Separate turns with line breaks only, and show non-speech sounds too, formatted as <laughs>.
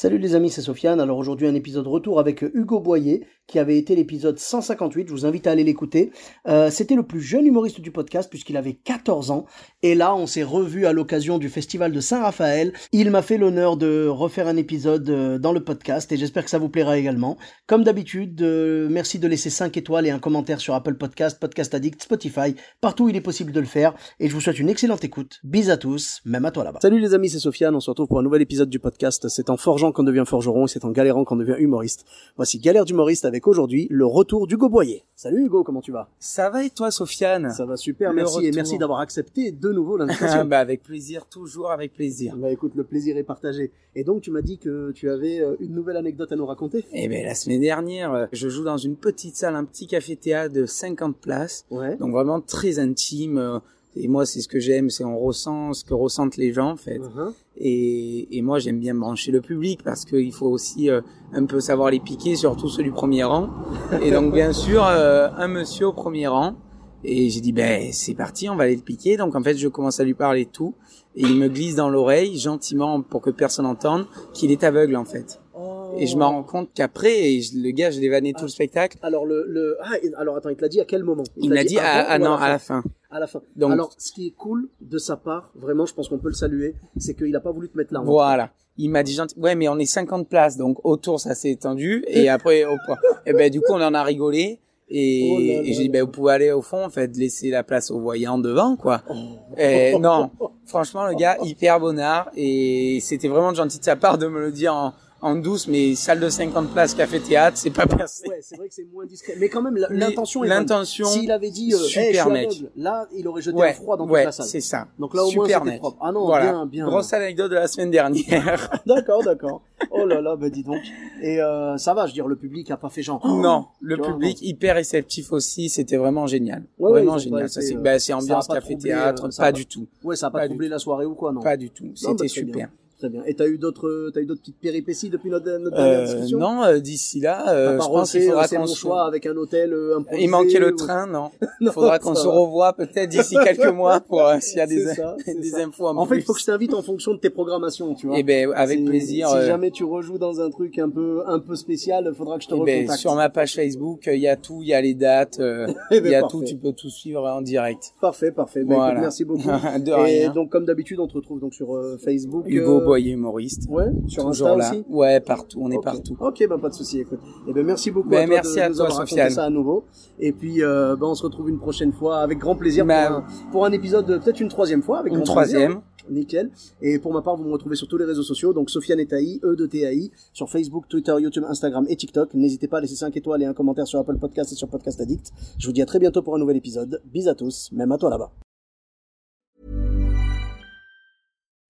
Salut les amis, c'est Sofiane. Alors aujourd'hui un épisode retour avec Hugo Boyer qui avait été l'épisode 158. Je vous invite à aller l'écouter. Euh, C'était le plus jeune humoriste du podcast puisqu'il avait 14 ans. Et là, on s'est revu à l'occasion du festival de Saint-Raphaël. Il m'a fait l'honneur de refaire un épisode euh, dans le podcast et j'espère que ça vous plaira également. Comme d'habitude, euh, merci de laisser 5 étoiles et un commentaire sur Apple Podcast, Podcast Addict, Spotify, partout où il est possible de le faire. Et je vous souhaite une excellente écoute. Bis à tous, même à toi là-bas. Salut les amis, c'est Sofiane. On se retrouve pour un nouvel épisode du podcast. C'est en forgeant qu'on devient forgeron et c'est en galérant qu'on devient humoriste. Voici Galère d'humoriste avec aujourd'hui le retour d'Hugo Boyer. Salut Hugo, comment tu vas?
Ça va et toi, Sofiane?
Ça va super,
Le
merci et merci d'avoir accepté de nouveau <laughs> l'invitation.
bah, Avec plaisir, toujours avec plaisir.
Bah écoute, le plaisir est partagé. Et donc tu m'as dit que tu avais euh, une nouvelle anecdote à nous raconter?
Eh ben la semaine dernière, euh, je joue dans une petite salle, un petit café-théâtre de 50 places,
Ouais.
donc vraiment très intime. euh, Et moi, c'est ce que j'aime, c'est on ressent ce que ressentent les gens en fait.
Mhm.
Et, et moi, j'aime bien brancher le public parce qu'il faut aussi euh, un peu savoir les piquer, surtout ceux du premier rang. <laughs> Et donc, bien sûr, euh, un monsieur au premier rang. Et j'ai dit, ben, c'est parti, on va aller le piquer. Donc, en fait, je commence à lui parler tout. Et il me glisse dans l'oreille, gentiment, pour que personne n'entende, qu'il est aveugle, en fait. Et je me rends compte qu'après, le gars, je l'ai vanné tout le spectacle.
Alors le, le... Ah, alors attends, il te l'a dit à quel moment?
Il me l'a dit, à, ah non, à la fin?
À la fin.
Donc-
Alors, ce qui est cool de sa part, vraiment, je pense qu'on peut le saluer, c'est qu'il a pas voulu te mettre là.
Voilà. Il m'a dit gentil. Ouais, mais on est 50 places, donc autour ça s'est étendu. Et <laughs> après, au point. Et ben du coup, on en a rigolé. Et,
Oh
et j'ai dit, ben vous pouvez aller au fond, en fait, laisser la place aux voyants devant, quoi.
Oh.
Et non, <laughs> franchement, le gars hyper bonnard. Et c'était vraiment gentil de sa part de me le dire en, en douce, mais salle de 50 places, café théâtre, c'est pas passé.
Ouais, c'est vrai que c'est moins discret. Mais quand même, l'intention est
l'intention,
S'il avait dit, euh,
super
hey, je suis
mec.
aveugle, là, il aurait jeté
Ouais,
un froid dans toute
ouais,
la salle.
c'est ça.
Donc là, au moins,
Super
c'était
mec.
propre. Ah non,
voilà.
bien, bien.
Grosse anecdote de la semaine dernière. <laughs>
D'accord, d'accord. Oh là là, bah dis donc. Et euh, ça va, je veux dire, le public a pas fait genre.
non, le
vois,
public hyper réceptif aussi, c'était vraiment génial.
Ouais,
vraiment
pas
génial. Ça c'est
euh,
bah, c'est ambiance
pas
café
troublé,
théâtre,
euh,
pas
pas-
du tout.
Ouais, ça a pas,
Pas
troublé la soirée ou quoi, non
Pas du tout.
Bah,
C'était super.
Très bien. Et t'as eu d'autres, t'as eu d'autres petites péripéties depuis notre, notre dernière
Euh,
discussion?
non, euh, d'ici là, euh, je pense qu'il faudra
euh,
qu'on
choix avec un hôtel euh, improvisé
Il manquait le
ou-
train, non. <laughs> Il faudra qu'on se revoie peut-être d'ici <laughs> quelques mois pour euh, s'il y a des,
ça, <laughs>
des infos en,
En fait, il faut que je t'invite en fonction de tes programmations, tu vois.
Eh ben, avec
Si-
plaisir.
Si
euh,
jamais tu rejoues dans un truc un peu, un peu spécial, il faudra que je te
eh ben,
recontacte.
sur ma page Facebook, euh, il y a tout, il y a les dates, euh,
Eh
il
ben,
y a
parfait.
tout, tu peux tout suivre en direct.
Parfait, parfait. Ben, écoute,
Voilà.
merci beaucoup.
De
Et
rien.
donc, comme d'habitude, on te retrouve donc sur euh, Facebook.
Hugo
euh,
Boyer, humoriste.
Ouais, sur Insta
là.
aussi.
Ouais, partout, on est partout.
Ok, bah pas de souci. Écoute, eh ben merci beaucoup.
Ben,
à toi
merci
de,
à
nous
toi,
avoir raconté ça à nouveau. Et puis, euh, ben, on se retrouve une prochaine fois avec grand plaisir
Ben,
pour, un, pour un épisode, peut-être une troisième fois avec
Une
grand plaisir.
troisième.
Nickel. Et pour ma part, vous me retrouvez sur tous les réseaux sociaux, donc Sofiane et Taï, E de TAI, sur Facebook, Twitter, YouTube, Instagram et TikTok. N'hésitez pas à laisser 5 étoiles et un commentaire sur Apple Podcast et sur Podcast Addict. Je vous dis à très bientôt pour un nouvel épisode. Bis à tous, même à toi là-bas.